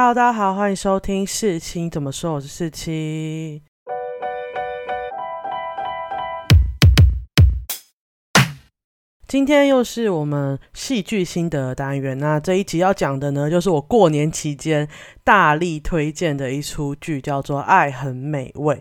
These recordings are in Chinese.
Hello，大家好，欢迎收听四七怎么说，我是四七。今天又是我们戏剧心得单元，那这一集要讲的呢，就是我过年期间大力推荐的一出剧，叫做《爱很美味》。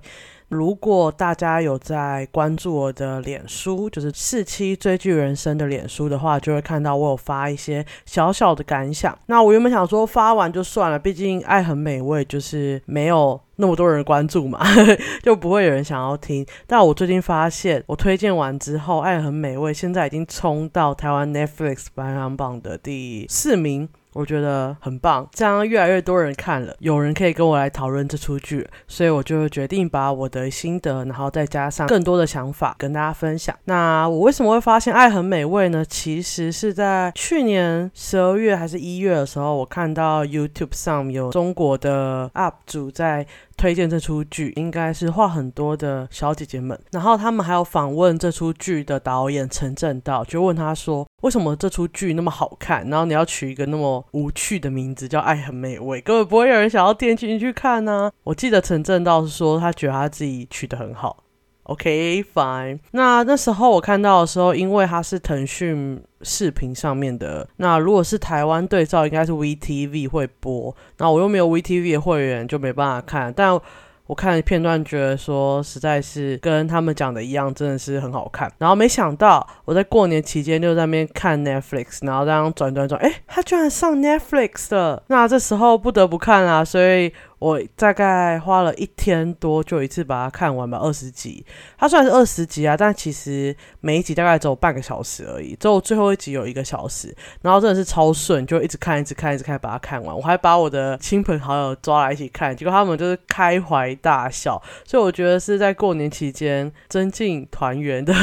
如果大家有在关注我的脸书，就是四期追剧人生的脸书的话，就会看到我有发一些小小的感想。那我原本想说发完就算了，毕竟《爱很美味》就是没有那么多人关注嘛，就不会有人想要听。但我最近发现，我推荐完之后，《爱很美味》现在已经冲到台湾 Netflix 排行榜的第四名。我觉得很棒，这样越来越多人看了，有人可以跟我来讨论这出剧，所以我就决定把我的心得，然后再加上更多的想法跟大家分享。那我为什么会发现爱很美味呢？其实是在去年十二月还是一月的时候，我看到 YouTube 上有中国的 UP 主在。推荐这出剧应该是话很多的小姐姐们，然后他们还有访问这出剧的导演陈正道，就问他说为什么这出剧那么好看，然后你要取一个那么无趣的名字叫《爱很美味》，根本不会有人想要点进去看呢。我记得陈正道是说他觉得他自己取得很好。OK，fine。那那时候我看到的时候，因为它是腾讯视频上面的，那如果是台湾对照，应该是 VTV 会播。那我又没有 VTV 的会员，就没办法看。但我看片段，觉得说实在是跟他们讲的一样，真的是很好看。然后没想到我在过年期间就在那边看 Netflix，然后这样转转转，哎，它居然上 Netflix 了。那这时候不得不看啦，所以。我大概花了一天多，就一次把它看完吧，二十集。它虽然是二十集啊，但其实每一集大概只有半个小时而已，只有最后一集有一个小时。然后真的是超顺，就一直看，一直看，一直看，把它看完。我还把我的亲朋好友抓来一起看，结果他们就是开怀大笑。所以我觉得是在过年期间增进团圆的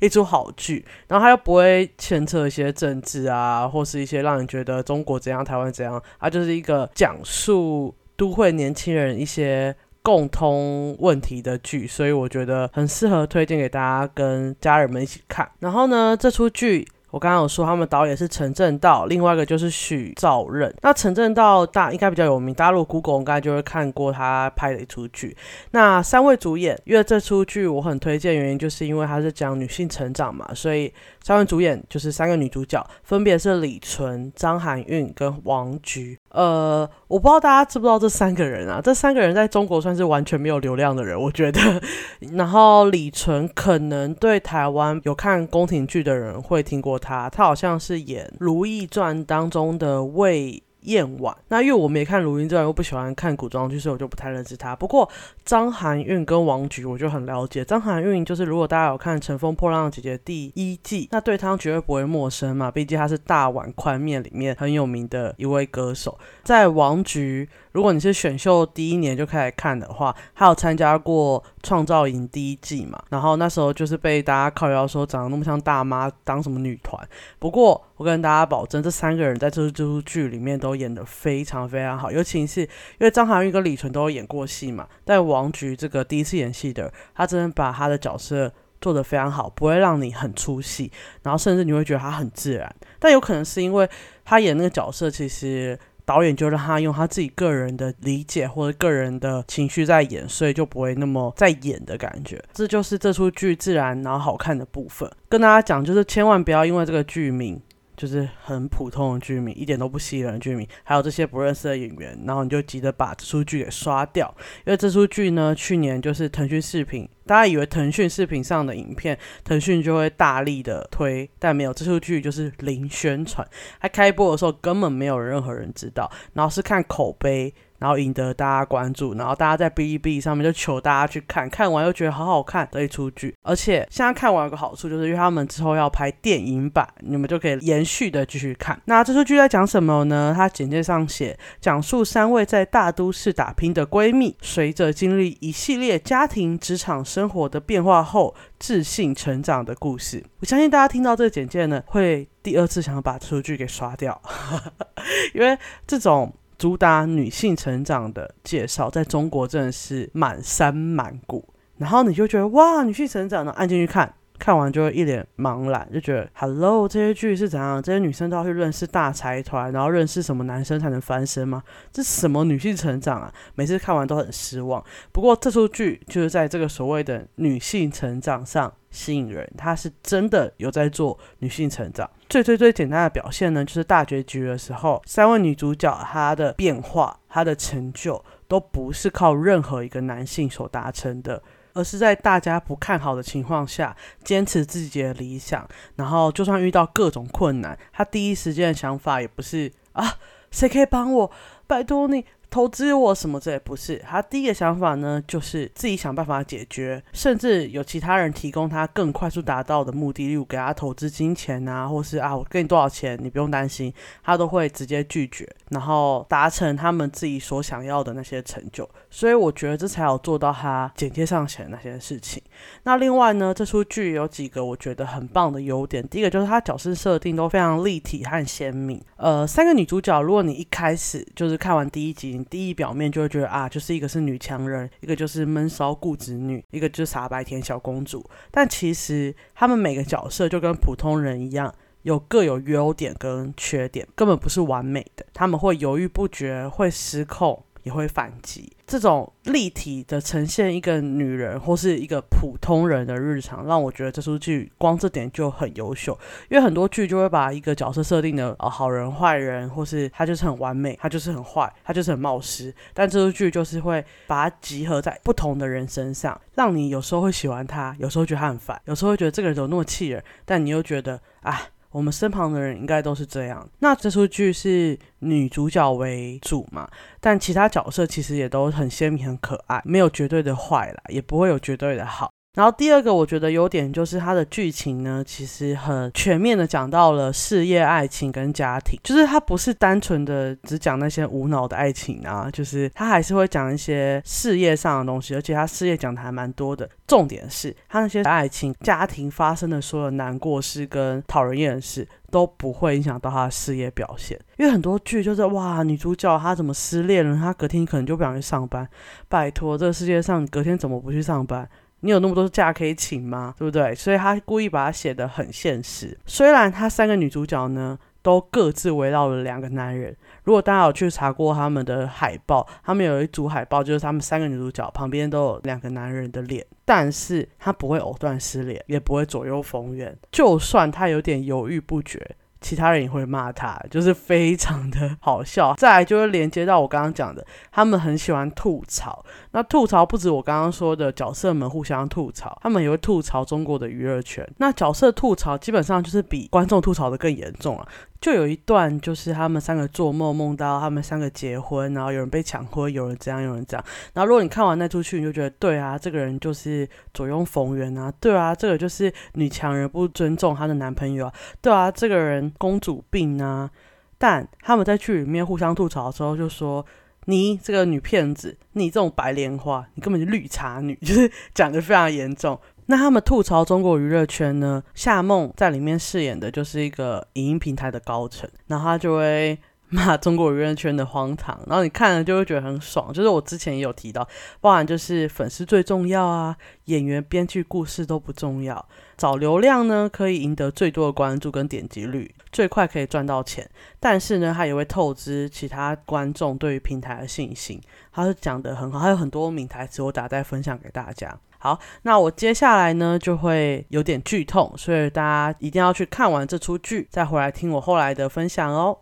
一出好剧。然后它又不会牵扯一些政治啊，或是一些让人觉得中国怎样、台湾怎样，它就是一个讲述。都会年轻人一些共通问题的剧，所以我觉得很适合推荐给大家跟家人们一起看。然后呢，这出剧我刚刚有说，他们导演是陈正道，另外一个就是许兆任。那陈正道大应该比较有名，大陆 Google 应该就会看过他拍的一出剧。那三位主演，因为这出剧我很推荐，原因就是因为它是讲女性成长嘛，所以三位主演就是三个女主角，分别是李纯、张含韵跟王菊。呃，我不知道大家知不知道这三个人啊？这三个人在中国算是完全没有流量的人，我觉得。然后李纯可能对台湾有看宫廷剧的人会听过他，他好像是演《如懿传》当中的魏。燕婉，那因为我没看《如懿传》，又不喜欢看古装剧，所以我就不太认识她。不过张含韵跟王菊，我就很了解。张含韵就是，如果大家有看《乘风破浪的姐姐》第一季，那对她绝对不会陌生嘛，毕竟她是大碗宽面里面很有名的一位歌手。在王菊。如果你是选秀第一年就开始看的话，还有参加过创造营第一季嘛？然后那时候就是被大家靠谣说长得那么像大妈，当什么女团？不过我跟大家保证，这三个人在这这出剧里面都演得非常非常好，尤其是因为张含韵跟李纯都有演过戏嘛。但王菊这个第一次演戏的，他真的把他的角色做得非常好，不会让你很出戏，然后甚至你会觉得他很自然。但有可能是因为他演那个角色，其实。导演就让他用他自己个人的理解或者个人的情绪在演，所以就不会那么在演的感觉。这就是这出剧自然然后好看的部分。跟大家讲，就是千万不要因为这个剧名。就是很普通的居民，一点都不吸引人的居民，还有这些不认识的演员，然后你就急着把这出剧给刷掉，因为这出剧呢，去年就是腾讯视频，大家以为腾讯视频上的影片，腾讯就会大力的推，但没有，这出剧就是零宣传，它开播的时候根本没有任何人知道，然后是看口碑。然后赢得大家关注，然后大家在哔哩哔哩上面就求大家去看，看完又觉得好好看的一出剧。而且现在看完有个好处，就是因为他们之后要拍电影版，你们就可以延续的继续看。那这出剧在讲什么呢？它简介上写，讲述三位在大都市打拼的闺蜜，随着经历一系列家庭、职场、生活的变化后，自信成长的故事。我相信大家听到这个简介呢，会第二次想要把这出剧给刷掉，因为这种。主打女性成长的介绍，在中国真的是满山满谷，然后你就觉得哇，女性成长呢，按进去看看完就会一脸茫然，就觉得 Hello 这些剧是怎样？这些女生都要去认识大财团，然后认识什么男生才能翻身吗？这是什么女性成长啊？每次看完都很失望。不过这出剧就是在这个所谓的女性成长上吸引人，它是真的有在做女性成长。最最最简单的表现呢，就是大结局的时候，三位女主角她的变化、她的成就，都不是靠任何一个男性所达成的。而是在大家不看好的情况下，坚持自己的理想，然后就算遇到各种困难，他第一时间的想法也不是啊，谁可以帮我？拜托你。投资我什么？这也不是他第一个想法呢，就是自己想办法解决，甚至有其他人提供他更快速达到的目的，例如给他投资金钱啊，或是啊我给你多少钱，你不用担心，他都会直接拒绝，然后达成他们自己所想要的那些成就。所以我觉得这才有做到他简介上写的那些事情。那另外呢，这出剧有几个我觉得很棒的优点，第一个就是他角色设定都非常立体和鲜明。呃，三个女主角，如果你一开始就是看完第一集。第一表面就会觉得啊，就是一个是女强人，一个就是闷骚固执女，一个就是傻白甜小公主。但其实他们每个角色就跟普通人一样，有各有优点跟缺点，根本不是完美的。他们会犹豫不决，会失控。也会反击，这种立体的呈现一个女人或是一个普通人的日常，让我觉得这出剧光这点就很优秀。因为很多剧就会把一个角色设定的呃好人坏人，或是他就是很完美，他就是很坏，他就是很冒失。但这出剧就是会把它集合在不同的人身上，让你有时候会喜欢他，有时候觉得他很烦，有时候会觉得这个人怎么那么气人，但你又觉得啊。我们身旁的人应该都是这样。那这出剧是女主角为主嘛？但其他角色其实也都很鲜明、很可爱，没有绝对的坏啦，也不会有绝对的好。然后第二个我觉得优点就是它的剧情呢，其实很全面的讲到了事业、爱情跟家庭，就是它不是单纯的只讲那些无脑的爱情啊，就是它还是会讲一些事业上的东西，而且它事业讲的还蛮多的。重点是它那些爱情、家庭发生的所有难过事跟讨人厌的事都不会影响到他的事业表现，因为很多剧就是哇，女主角她怎么失恋了，她隔天可能就不想去上班，拜托，这个世界上隔天怎么不去上班？你有那么多假可以请吗？对不对？所以他故意把它写得很现实。虽然他三个女主角呢，都各自围绕了两个男人。如果大家有去查过他们的海报，他们有一组海报，就是他们三个女主角旁边都有两个男人的脸，但是他不会藕断丝连，也不会左右逢源。就算他有点犹豫不决。其他人也会骂他，就是非常的好笑。再来就会连接到我刚刚讲的，他们很喜欢吐槽。那吐槽不止我刚刚说的角色们互相吐槽，他们也会吐槽中国的娱乐圈。那角色吐槽基本上就是比观众吐槽的更严重了。就有一段，就是他们三个做梦，梦到他们三个结婚，然后有人被抢婚，有人这样，有人这样。然后如果你看完那出剧，你就觉得对啊，这个人就是左拥逢源啊，对啊，这个就是女强人不尊重她的男朋友啊，对啊，这个人公主病啊。但他们在剧里面互相吐槽的时候，就说你这个女骗子，你这种白莲花，你根本就绿茶女，就是讲的非常严重。那他们吐槽中国娱乐圈呢？夏梦在里面饰演的就是一个影音平台的高层，然后他就会骂中国娱乐圈的荒唐，然后你看了就会觉得很爽。就是我之前也有提到，包含就是粉丝最重要啊，演员、编剧、故事都不重要，找流量呢可以赢得最多的关注跟点击率，最快可以赚到钱，但是呢，他也会透支其他观众对于平台的信心。他是讲的很好，还有很多名台词，我打在分享给大家。好，那我接下来呢就会有点剧痛，所以大家一定要去看完这出剧，再回来听我后来的分享哦。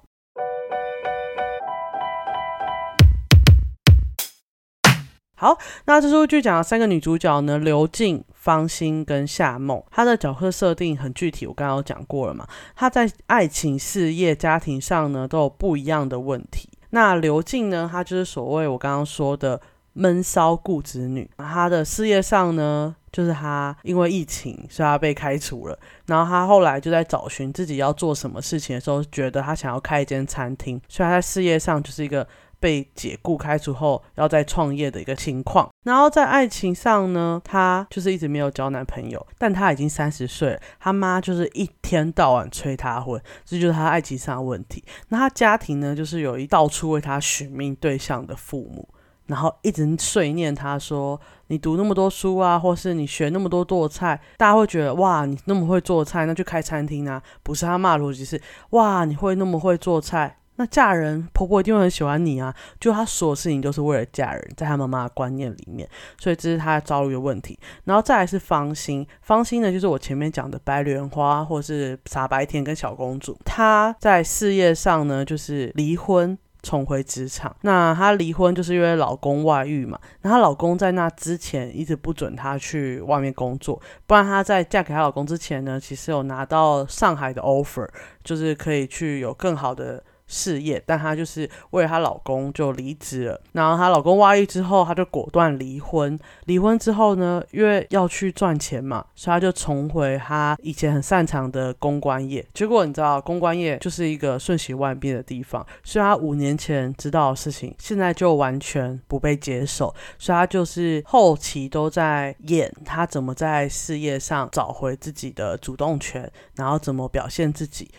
好，那这出剧讲的三个女主角呢，刘静、方心跟夏梦，她的角色设定很具体，我刚刚有讲过了嘛。她在爱情、事业、家庭上呢都有不一样的问题。那刘静呢，她就是所谓我刚刚说的。闷骚固执女，她的事业上呢，就是她因为疫情，所以她被开除了。然后她后来就在找寻自己要做什么事情的时候，觉得她想要开一间餐厅，所以她在事业上就是一个被解雇开除后要再创业的一个情况。然后在爱情上呢，她就是一直没有交男朋友，但她已经三十岁了，她妈就是一天到晚催她婚，这就是她爱情上的问题。那她家庭呢，就是有一到处为她寻觅对象的父母。然后一直碎念他说：“你读那么多书啊，或是你学那么多做菜，大家会觉得哇，你那么会做菜，那去开餐厅啊。”不是他骂逻辑是哇，你会那么会做菜。那嫁人，婆婆一定会很喜欢你啊！就她所有事情都是为了嫁人，在她妈妈的观念里面，所以这是她遭遇的问题。然后再来是芳心，芳心呢，就是我前面讲的白莲花，或是傻白甜跟小公主。她在事业上呢，就是离婚重回职场。那她离婚就是因为老公外遇嘛。那她老公在那之前一直不准她去外面工作，不然她在嫁给她老公之前呢，其实有拿到上海的 offer，就是可以去有更好的。事业，但她就是为了她老公就离职了。然后她老公外遇之后，她就果断离婚。离婚之后呢，因为要去赚钱嘛，所以她就重回她以前很擅长的公关业。结果你知道，公关业就是一个瞬息万变的地方。所以她五年前知道的事情，现在就完全不被接受。所以她就是后期都在演她怎么在事业上找回自己的主动权，然后怎么表现自己。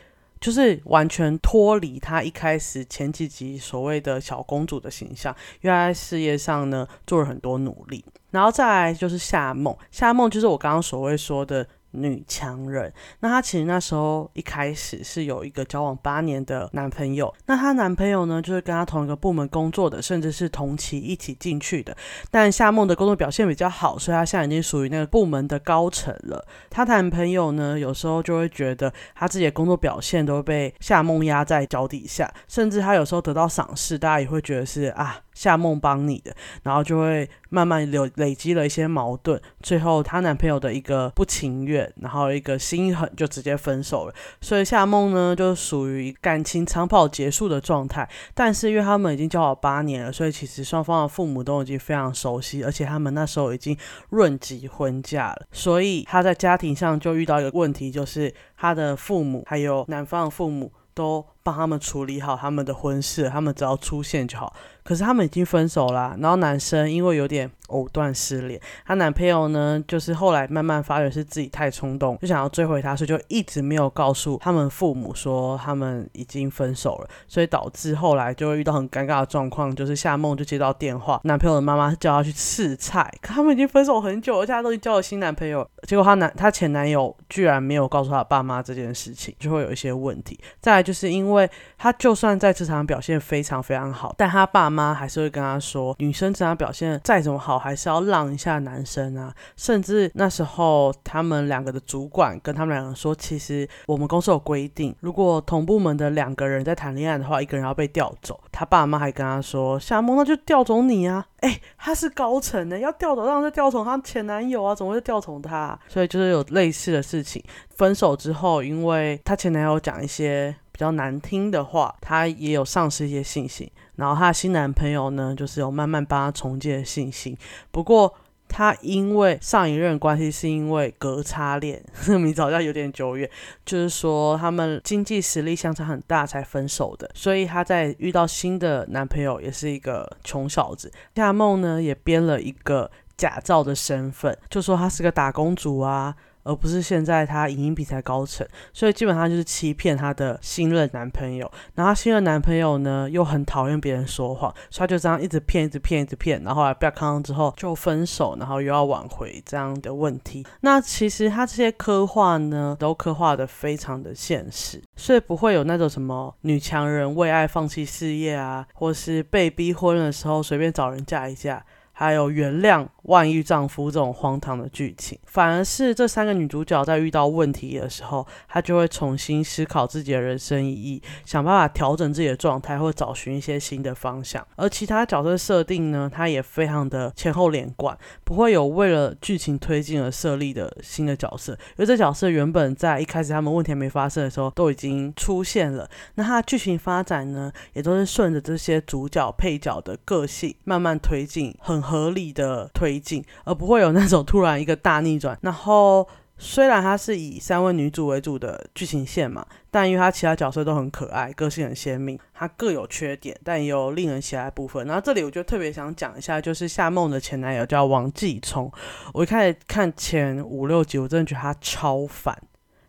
就是完全脱离她一开始前几集所谓的小公主的形象，因为她在事业上呢做了很多努力，然后再来就是夏梦，夏梦就是我刚刚所谓说的。女强人，那她其实那时候一开始是有一个交往八年的男朋友，那她男朋友呢就是跟她同一个部门工作的，甚至是同期一起进去的。但夏梦的工作表现比较好，所以她现在已经属于那个部门的高层了。她男朋友呢有时候就会觉得她自己的工作表现都被夏梦压在脚底下，甚至她有时候得到赏识，大家也会觉得是啊。夏梦帮你的，然后就会慢慢累累积了一些矛盾，最后她男朋友的一个不情愿，然后一个心狠，就直接分手了。所以夏梦呢，就属于感情长跑结束的状态。但是因为他们已经交往八年了，所以其实双方的父母都已经非常熟悉，而且他们那时候已经论及婚嫁了。所以他在家庭上就遇到一个问题，就是他的父母还有男方的父母都帮他们处理好他们的婚事，他们只要出现就好。可是他们已经分手了，然后男生因为有点藕断丝连，她男朋友呢，就是后来慢慢发觉是自己太冲动，就想要追回她，所以就一直没有告诉他们父母说他们已经分手了，所以导致后来就会遇到很尴尬的状况，就是夏梦就接到电话，男朋友的妈妈叫她去试菜，可他们已经分手很久，而且她都已经交了新男朋友，结果她男她前男友居然没有告诉她爸妈这件事情，就会有一些问题。再来就是因为她就算在职场表现非常非常好，但她爸妈还是会跟他说，女生这场表现再怎么好，还是要让一下男生啊。甚至那时候，他们两个的主管跟他们两个说，其实我们公司有规定，如果同部门的两个人在谈恋爱的话，一个人要被调走。他爸妈还跟他说，夏梦那就调走你啊！哎，他是高层呢，要调走，让他调走他前男友啊，怎么会调从他？所以就是有类似的事情。分手之后，因为他前男友讲一些比较难听的话，他也有丧失一些信心。然后她的新男朋友呢，就是有慢慢帮她重建信心。不过她因为上一任关系是因为隔差恋，名字好像有点久远，就是说他们经济实力相差很大才分手的。所以她在遇到新的男朋友也是一个穷小子。夏梦呢也编了一个假造的身份，就说她是个打工族啊。而不是现在她影音比才高层，所以基本上就是欺骗她的新任男朋友。然后新任男朋友呢又很讨厌别人说谎，所以他就这样一直骗，一直骗，一直骗。然后后来被康之后就分手，然后又要挽回这样的问题。那其实他这些刻画呢，都刻画的非常的现实，所以不会有那种什么女强人为爱放弃事业啊，或是被逼婚的时候随便找人嫁一嫁。还有原谅万一丈夫这种荒唐的剧情，反而是这三个女主角在遇到问题的时候，她就会重新思考自己的人生意义，想办法调整自己的状态，或找寻一些新的方向。而其他角色设定呢，它也非常的前后连贯，不会有为了剧情推进而设立的新的角色，因为这角色原本在一开始他们问题还没发生的时候都已经出现了。那它的剧情发展呢，也都是顺着这些主角配角的个性慢慢推进，很。合理的推进，而不会有那种突然一个大逆转。然后，虽然它是以三位女主为主的剧情线嘛，但因为它其他角色都很可爱，个性很鲜明，它各有缺点，但也有令人喜爱的部分。然后这里我就特别想讲一下，就是夏梦的前男友叫王继聪。我一开始看前五六集，我真的觉得他超烦，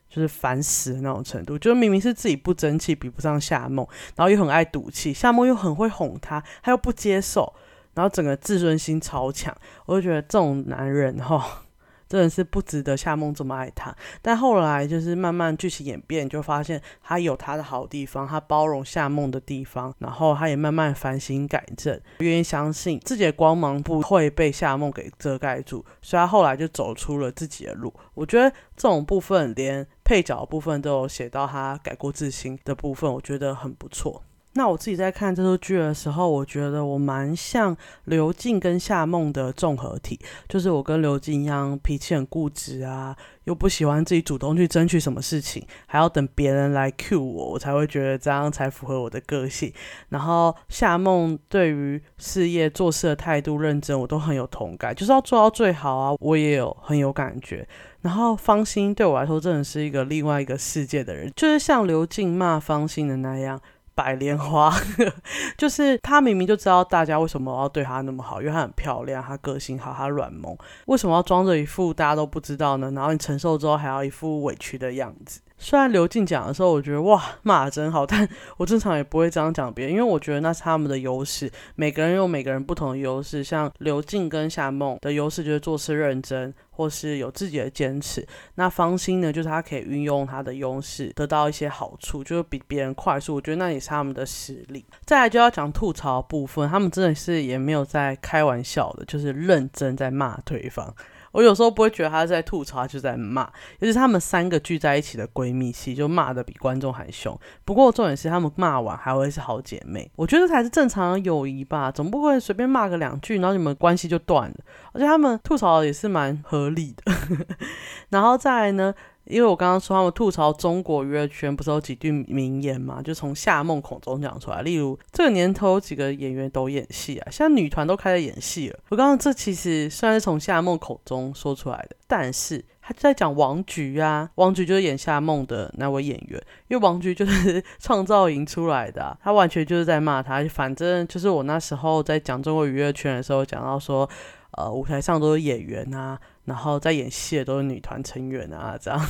就是烦死的那种程度。就是明明是自己不争气，比不上夏梦，然后又很爱赌气，夏梦又很会哄他，他又不接受。然后整个自尊心超强，我就觉得这种男人哈。真的是不值得夏梦这么爱他，但后来就是慢慢剧情演变，就发现他有他的好地方，他包容夏梦的地方，然后他也慢慢反省改正，愿意相信自己的光芒不会被夏梦给遮盖住，所以他后来就走出了自己的路。我觉得这种部分连配角部分都有写到他改过自新的部分，我觉得很不错。那我自己在看这出剧的时候，我觉得我蛮像刘静跟夏梦的综合体，就是我跟刘静一样，脾气很固执啊，又不喜欢自己主动去争取什么事情，还要等别人来 cue 我，我才会觉得这样才符合我的个性。然后夏梦对于事业做事的态度认真，我都很有同感，就是要做到最好啊，我也有很有感觉。然后方心对我来说真的是一个另外一个世界的人，就是像刘静骂方心的那样。白莲花，就是她明明就知道大家为什么要对她那么好，因为她很漂亮，她个性好，她软萌，为什么要装着一副大家都不知道呢？然后你承受之后还要一副委屈的样子。虽然刘静讲的时候，我觉得哇骂的真好，但我正常也不会这样讲别人，因为我觉得那是他们的优势。每个人有每个人不同的优势，像刘静跟夏梦的优势就是做事认真，或是有自己的坚持。那方心呢，就是他可以运用他的优势得到一些好处，就是比别人快速。我觉得那也是他们的实力。再来就要讲吐槽部分，他们真的是也没有在开玩笑的，就是认真在骂对方。我有时候不会觉得他在吐槽，就在骂。尤其是他们三个聚在一起的闺蜜戏，就骂的比观众还凶。不过重点是他们骂完还会是好姐妹，我觉得才是正常的友谊吧。总不会随便骂个两句，然后你们关系就断了。而且他们吐槽也是蛮合理的。然后再来呢？因为我刚刚说他们吐槽中国娱乐圈，不是有几句名言嘛？就从夏梦口中讲出来。例如这个年头几个演员都演戏啊，现在女团都开始演戏了。我刚刚这其实虽然是从夏梦口中说出来的，但是他就在讲王菊啊，王菊就是演夏梦的那位演员，因为王菊就是创造营出来的，他完全就是在骂他。反正就是我那时候在讲中国娱乐圈的时候，讲到说，呃，舞台上都是演员啊。然后在演戏的都是女团成员啊，这样，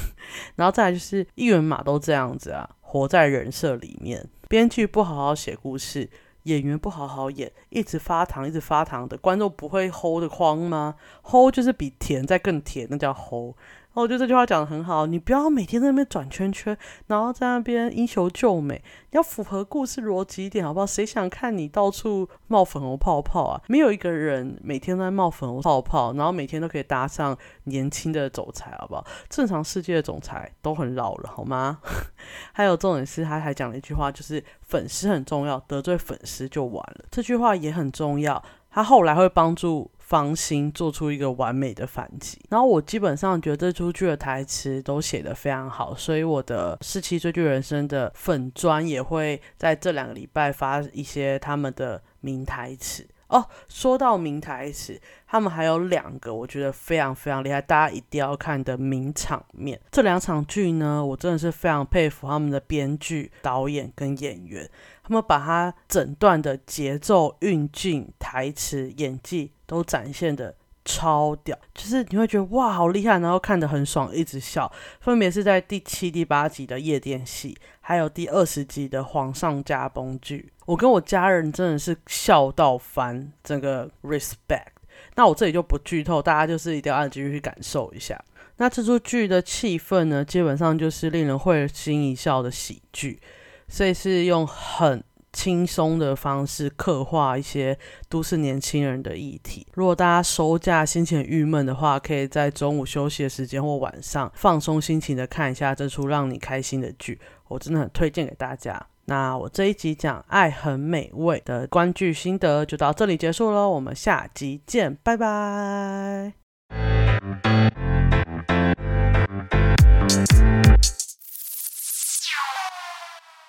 然后再来就是一人马都这样子啊，活在人设里面，编剧不好好写故事，演员不好好演，一直发糖，一直发糖的，观众不会 hold 的慌吗齁就是比甜在更甜，那叫齁。然后我觉得这句话讲的很好，你不要每天在那边转圈圈，然后在那边英雄救美，要符合故事逻辑一点，好不好？谁想看你到处冒粉红泡泡啊？没有一个人每天都在冒粉红泡泡，然后每天都可以搭上年轻的总裁，好不好？正常世界的总裁都很老了，好吗？还有重点是，他还讲了一句话，就是粉丝很重要，得罪粉丝就完了。这句话也很重要，他后来会帮助。芳心做出一个完美的反击，然后我基本上觉得这出剧的台词都写得非常好，所以我的四期追剧人生的粉砖也会在这两个礼拜发一些他们的名台词。哦。说到名台词，他们还有两个我觉得非常非常厉害，大家一定要看的名场面。这两场剧呢，我真的是非常佩服他们的编剧、导演跟演员，他们把他整段的节奏、运镜、台词、演技。都展现的超屌，就是你会觉得哇好厉害，然后看得很爽，一直笑。分别是在第七、第八集的夜店戏，还有第二十集的皇上驾崩剧。我跟我家人真的是笑到翻，整个 respect。那我这里就不剧透，大家就是一定要按进去感受一下。那这出剧的气氛呢，基本上就是令人会心一笑的喜剧，所以是用很。轻松的方式刻画一些都市年轻人的议题。如果大家收假心情郁闷的话，可以在中午休息的时间或晚上放松心情的看一下这出让你开心的剧，我真的很推荐给大家。那我这一集讲《爱很美味》的观剧心得就到这里结束喽，我们下集见，拜拜。